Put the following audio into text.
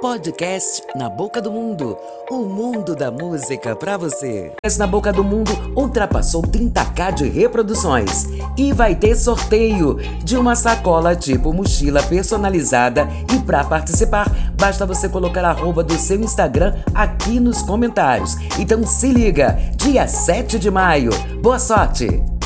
Podcast Na Boca do Mundo, o mundo da música pra você. Esse Na Boca do Mundo ultrapassou 30k de reproduções e vai ter sorteio de uma sacola tipo mochila personalizada e para participar basta você colocar a arroba do seu Instagram aqui nos comentários. Então se liga, dia 7 de maio. Boa sorte!